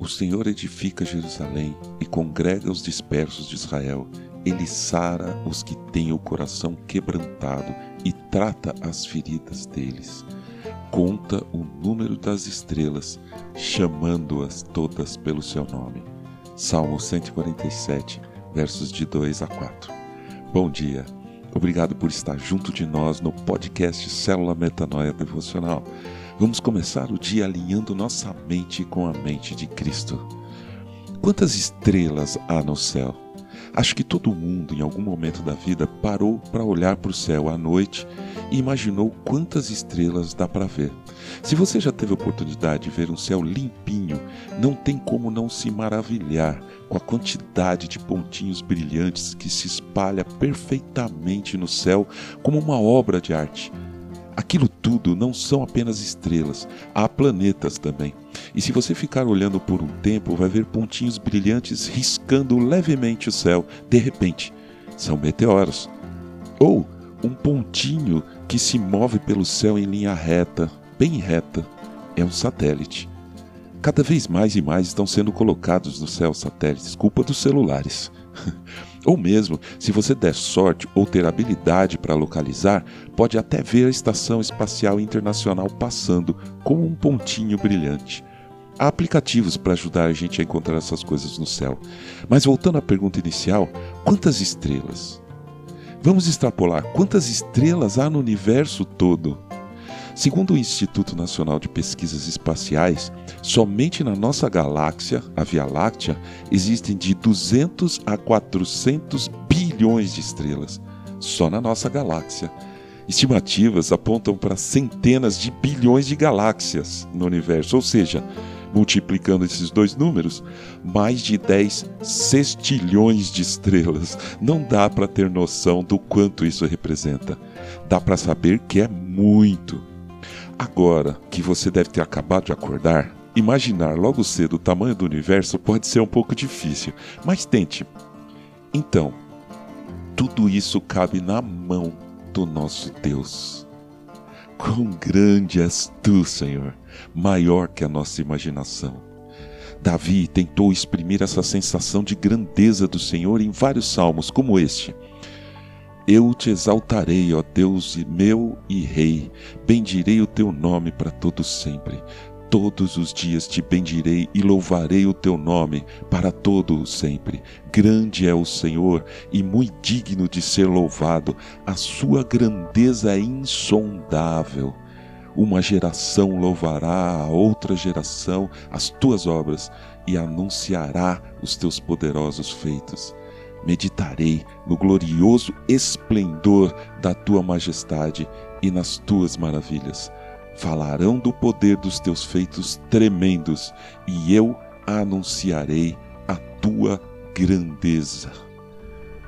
O Senhor edifica Jerusalém e congrega os dispersos de Israel. Ele sara os que têm o coração quebrantado e trata as feridas deles. Conta o número das estrelas, chamando-as todas pelo seu nome. Salmo 147, versos de 2 a 4. Bom dia. Obrigado por estar junto de nós no podcast Célula Metanoia Devocional. Vamos começar o dia alinhando nossa mente com a mente de Cristo. Quantas estrelas há no céu? Acho que todo mundo, em algum momento da vida, parou para olhar para o céu à noite e imaginou quantas estrelas dá para ver. Se você já teve oportunidade de ver um céu limpinho, não tem como não se maravilhar com a quantidade de pontinhos brilhantes que se espalha perfeitamente no céu como uma obra de arte. Aquilo tudo não são apenas estrelas, há planetas também. E se você ficar olhando por um tempo, vai ver pontinhos brilhantes riscando levemente o céu. De repente, são meteoros. Ou um pontinho que se move pelo céu em linha reta, bem reta, é um satélite. Cada vez mais e mais estão sendo colocados no céu satélites, culpa dos celulares. Ou mesmo, se você der sorte ou ter habilidade para localizar, pode até ver a Estação Espacial Internacional passando como um pontinho brilhante. Há aplicativos para ajudar a gente a encontrar essas coisas no céu. Mas voltando à pergunta inicial, quantas estrelas? Vamos extrapolar quantas estrelas há no universo todo? Segundo o Instituto Nacional de Pesquisas Espaciais, somente na nossa galáxia, a Via Láctea, existem de 200 a 400 bilhões de estrelas, só na nossa galáxia. Estimativas apontam para centenas de bilhões de galáxias no universo, ou seja, multiplicando esses dois números, mais de 10 sextilhões de estrelas. Não dá para ter noção do quanto isso representa. Dá para saber que é muito. Agora que você deve ter acabado de acordar, imaginar logo cedo o tamanho do universo pode ser um pouco difícil, mas tente. Então, tudo isso cabe na mão do nosso Deus. Quão grande és tu, Senhor, maior que a nossa imaginação. Davi tentou exprimir essa sensação de grandeza do Senhor em vários salmos, como este. Eu te exaltarei, ó Deus meu e Rei, bendirei o teu nome para todo sempre. Todos os dias te bendirei e louvarei o teu nome para todo o sempre. Grande é o Senhor e muito digno de ser louvado. A sua grandeza é insondável. Uma geração louvará a outra geração as tuas obras e anunciará os teus poderosos feitos meditarei no glorioso esplendor da tua majestade e nas tuas maravilhas. Falarão do poder dos teus feitos tremendos, e eu anunciarei a tua grandeza.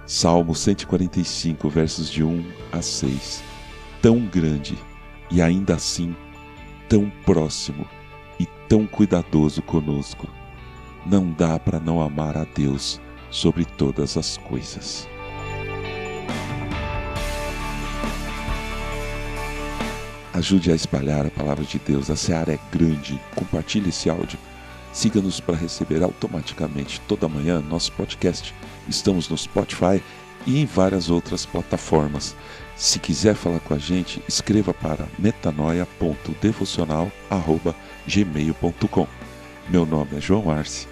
Salmo 145, versos de 1 a 6. Tão grande e ainda assim tão próximo e tão cuidadoso conosco. Não dá para não amar a Deus sobre todas as coisas. Ajude a espalhar a palavra de Deus. A seara é grande. Compartilhe esse áudio. Siga-nos para receber automaticamente toda manhã nosso podcast. Estamos no Spotify e em várias outras plataformas. Se quiser falar com a gente, escreva para metanoia.devocional.gmail.com. Meu nome é João Arce